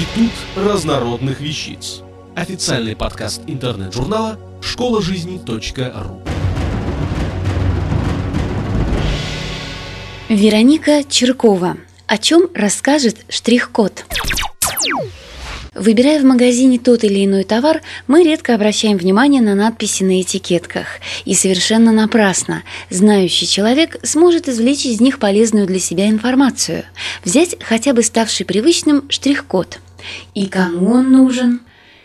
Институт разнородных вещиц. Официальный подкаст интернет-журнала школа жизни.ру. Вероника Черкова. О чем расскажет штрих-код? Выбирая в магазине тот или иной товар, мы редко обращаем внимание на надписи на этикетках. И совершенно напрасно. Знающий человек сможет извлечь из них полезную для себя информацию. Взять хотя бы ставший привычным штрих-код. И кому он нужен?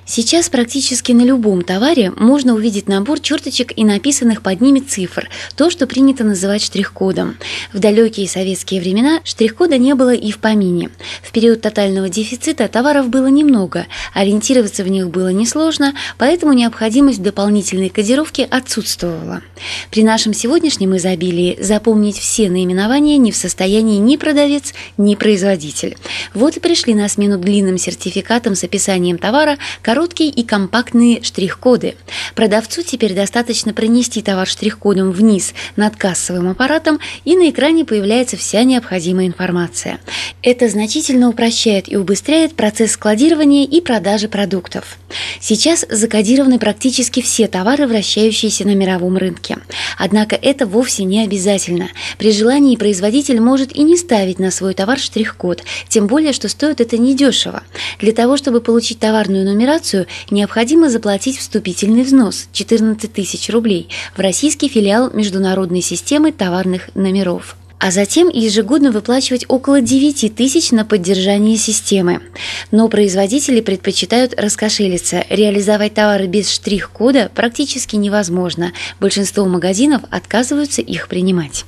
Сейчас практически на любом товаре можно увидеть набор черточек и написанных под ними цифр, то, что принято называть штрих-кодом. В далекие советские времена штрих-кода не было и в помине. В период тотального дефицита товаров было немного, ориентироваться в них было несложно, поэтому необходимость в дополнительной кодировке отсутствовала. При нашем сегодняшнем изобилии запомнить все наименования не в состоянии ни продавец, ни производитель. Вот и пришли на смену длинным сертификатам с описанием товара, короткие и компактные штрих-коды. Продавцу теперь достаточно пронести товар штрих-кодом вниз над кассовым аппаратом, и на экране появляется вся необходимая информация. Это значительно упрощает и убыстряет процесс складирования и продажи продуктов. Сейчас закодированы практически все товары, вращающиеся на мировом рынке. Однако это вовсе не обязательно. При желании производитель может и не ставить на свой товар штрих-код, тем более, что стоит это недешево. Для того, чтобы получить товарную нумерацию, регистрацию необходимо заплатить вступительный взнос – 14 тысяч рублей в российский филиал Международной системы товарных номеров а затем ежегодно выплачивать около 9 тысяч на поддержание системы. Но производители предпочитают раскошелиться. Реализовать товары без штрих-кода практически невозможно. Большинство магазинов отказываются их принимать.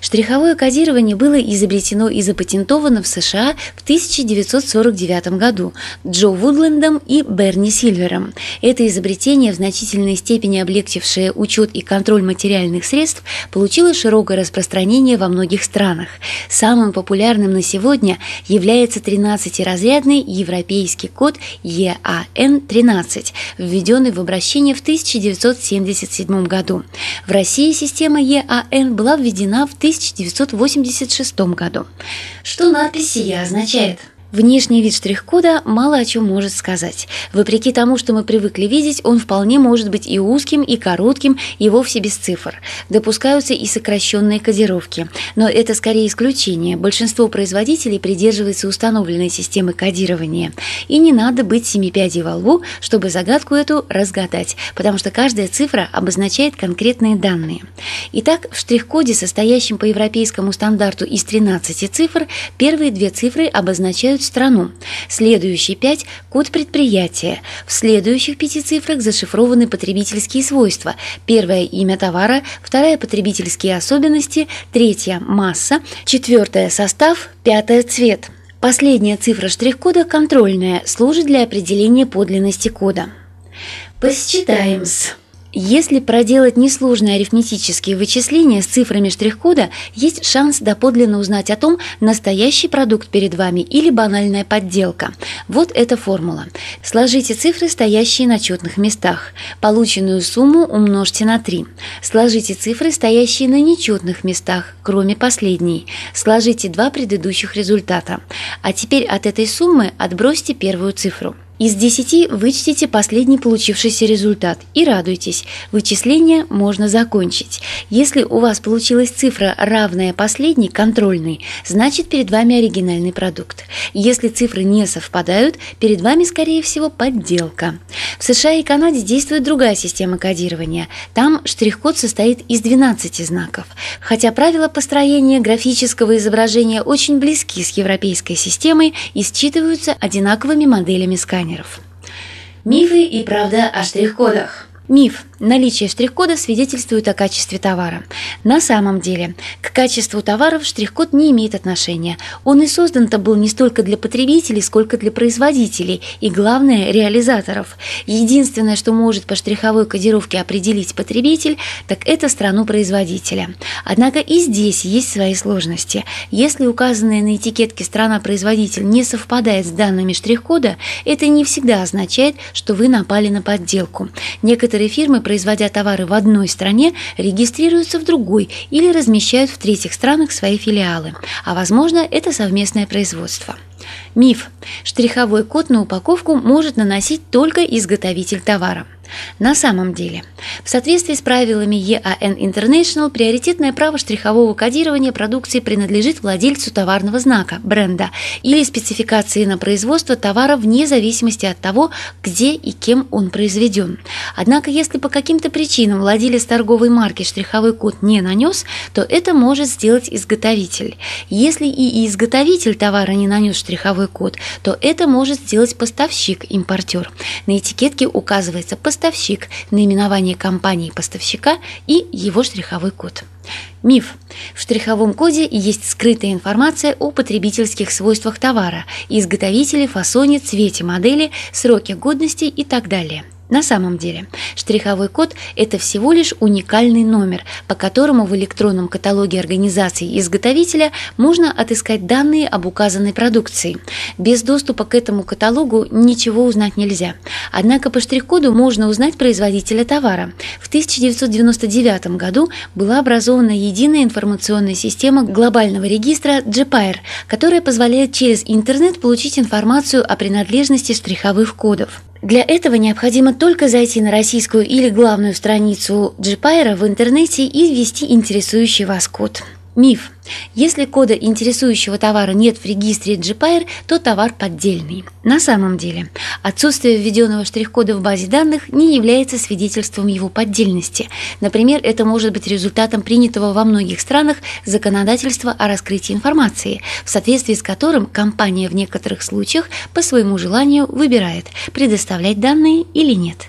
Штриховое кодирование было изобретено и запатентовано в США в 1949 году Джо Вудлендом и Берни Сильвером. Это изобретение, в значительной степени облегчившее учет и контроль материальных средств, получило широкое распространение во многих странах. Самым популярным на сегодня является 13-разрядный европейский код EAN-13, введенный в обращение в 1977 году. В России система EAN была введена в 1986 году. Что надпись «Сия» означает? Внешний вид штрих-кода мало о чем может сказать. Вопреки тому, что мы привыкли видеть, он вполне может быть и узким, и коротким, и вовсе без цифр. Допускаются и сокращенные кодировки. Но это скорее исключение. Большинство производителей придерживается установленной системы кодирования. И не надо быть семипядей во лбу, чтобы загадку эту разгадать, потому что каждая цифра обозначает конкретные данные. Итак, в штрих-коде, состоящем по европейскому стандарту из 13 цифр, первые две цифры обозначают страну. Следующие пять – код предприятия. В следующих пяти цифрах зашифрованы потребительские свойства. Первое – имя товара, вторая – потребительские особенности, третья – масса, четвертое – состав, пятое – цвет. Последняя цифра штрих-кода контрольная, служит для определения подлинности кода. Посчитаем-с. Если проделать несложные арифметические вычисления с цифрами штрих-кода, есть шанс доподлинно узнать о том, настоящий продукт перед вами или банальная подделка. Вот эта формула. Сложите цифры, стоящие на четных местах. Полученную сумму умножьте на 3. Сложите цифры, стоящие на нечетных местах, кроме последней. Сложите два предыдущих результата. А теперь от этой суммы отбросьте первую цифру. Из 10 вычтите последний получившийся результат и радуйтесь, вычисление можно закончить. Если у вас получилась цифра, равная последней, контрольной, значит перед вами оригинальный продукт. Если цифры не совпадают, перед вами, скорее всего, подделка. В США и Канаде действует другая система кодирования. Там штрих-код состоит из 12 знаков. Хотя правила построения графического изображения очень близки с европейской системой и считываются одинаковыми моделями сканера сканеров. Мифы и правда о штрих-кодах. Миф. Наличие штрих-кода свидетельствует о качестве товара. На самом деле, к качеству товаров штрих-код не имеет отношения. Он и создан-то был не столько для потребителей, сколько для производителей и, главное, реализаторов. Единственное, что может по штриховой кодировке определить потребитель, так это страну производителя. Однако и здесь есть свои сложности. Если указанная на этикетке страна-производитель не совпадает с данными штрих-кода, это не всегда означает, что вы напали на подделку. Некоторые фирмы производя товары в одной стране, регистрируются в другой или размещают в третьих странах свои филиалы, а возможно это совместное производство. Миф. Штриховой код на упаковку может наносить только изготовитель товара. На самом деле, в соответствии с правилами EAN International, приоритетное право штрихового кодирования продукции принадлежит владельцу товарного знака, бренда или спецификации на производство товара вне зависимости от того, где и кем он произведен. Однако, если по каким-то причинам владелец торговой марки штриховой код не нанес, то это может сделать изготовитель. Если и изготовитель товара не нанес штриховой код, то это может сделать поставщик-импортер. На этикетке указывается поставщик наименование компании-поставщика и его штриховой код. Миф. В штриховом коде есть скрытая информация о потребительских свойствах товара, изготовителе, фасоне, цвете модели, сроке годности и так далее – на самом деле, штриховой код – это всего лишь уникальный номер, по которому в электронном каталоге организации изготовителя можно отыскать данные об указанной продукции. Без доступа к этому каталогу ничего узнать нельзя. Однако по штрих-коду можно узнать производителя товара. В 1999 году была образована единая информационная система глобального регистра GPIR, которая позволяет через интернет получить информацию о принадлежности штриховых кодов. Для этого необходимо только зайти на российскую или главную страницу Джипайра в интернете и ввести интересующий вас код. Миф. Если кода интересующего товара нет в регистре GPIR, то товар поддельный. На самом деле, отсутствие введенного штрих-кода в базе данных не является свидетельством его поддельности. Например, это может быть результатом принятого во многих странах законодательства о раскрытии информации, в соответствии с которым компания в некоторых случаях по своему желанию выбирает, предоставлять данные или нет.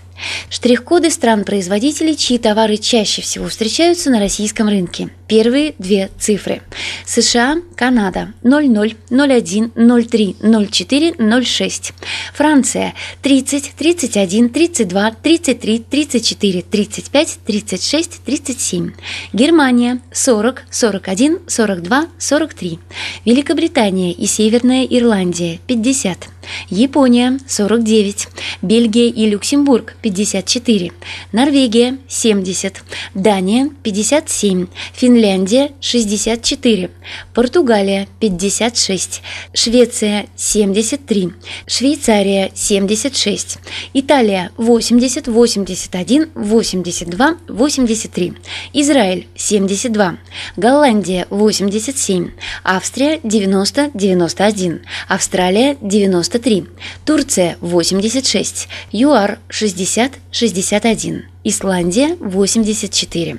Штрих-коды стран-производителей, чьи товары чаще всего встречаются на российском рынке. Первые две цифры. США, Канада. 00, 01, 03, 04, 06. Франция. 30, 31, 32, 33, 34, 35, 36, 37. Германия. 40, 41, 42, 43. Великобритания и Северная Ирландия. 50. Япония. 49, Бельгия и Люксембург. 54, Норвегия. 70, Дания. 57, Финляндия 64, Португалия 56, Швеция 73, Швейцария 76, Италия 80, 81, 82, 83, Израиль 72, Голландия 87, Австрия 90, 91, Австралия 90 93, Турция 86, ЮАР 60, 61. Исландия – 84.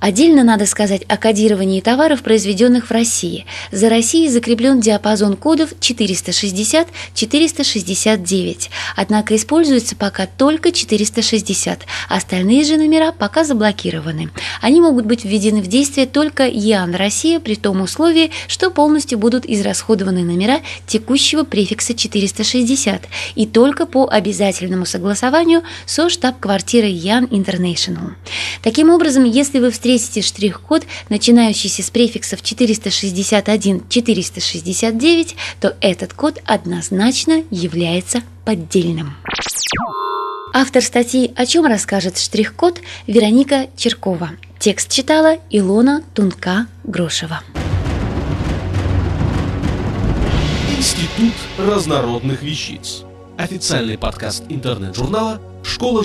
Отдельно надо сказать о кодировании товаров, произведенных в России. За Россией закреплен диапазон кодов 460-469, однако используется пока только 460, остальные же номера пока заблокированы. Они могут быть введены в действие только ЯН Россия при том условии, что полностью будут израсходованы номера текущего префикса 460 и только по обязательному согласованию со штаб-квартирой Ян International. Таким образом, если вы встретите штрих-код, начинающийся с префиксов 461-469, то этот код однозначно является поддельным. Автор статьи «О чем расскажет штрих-код» Вероника Черкова. Текст читала Илона Тунка-Грошева. Институт разнородных вещиц. Официальный подкаст интернет-журнала школа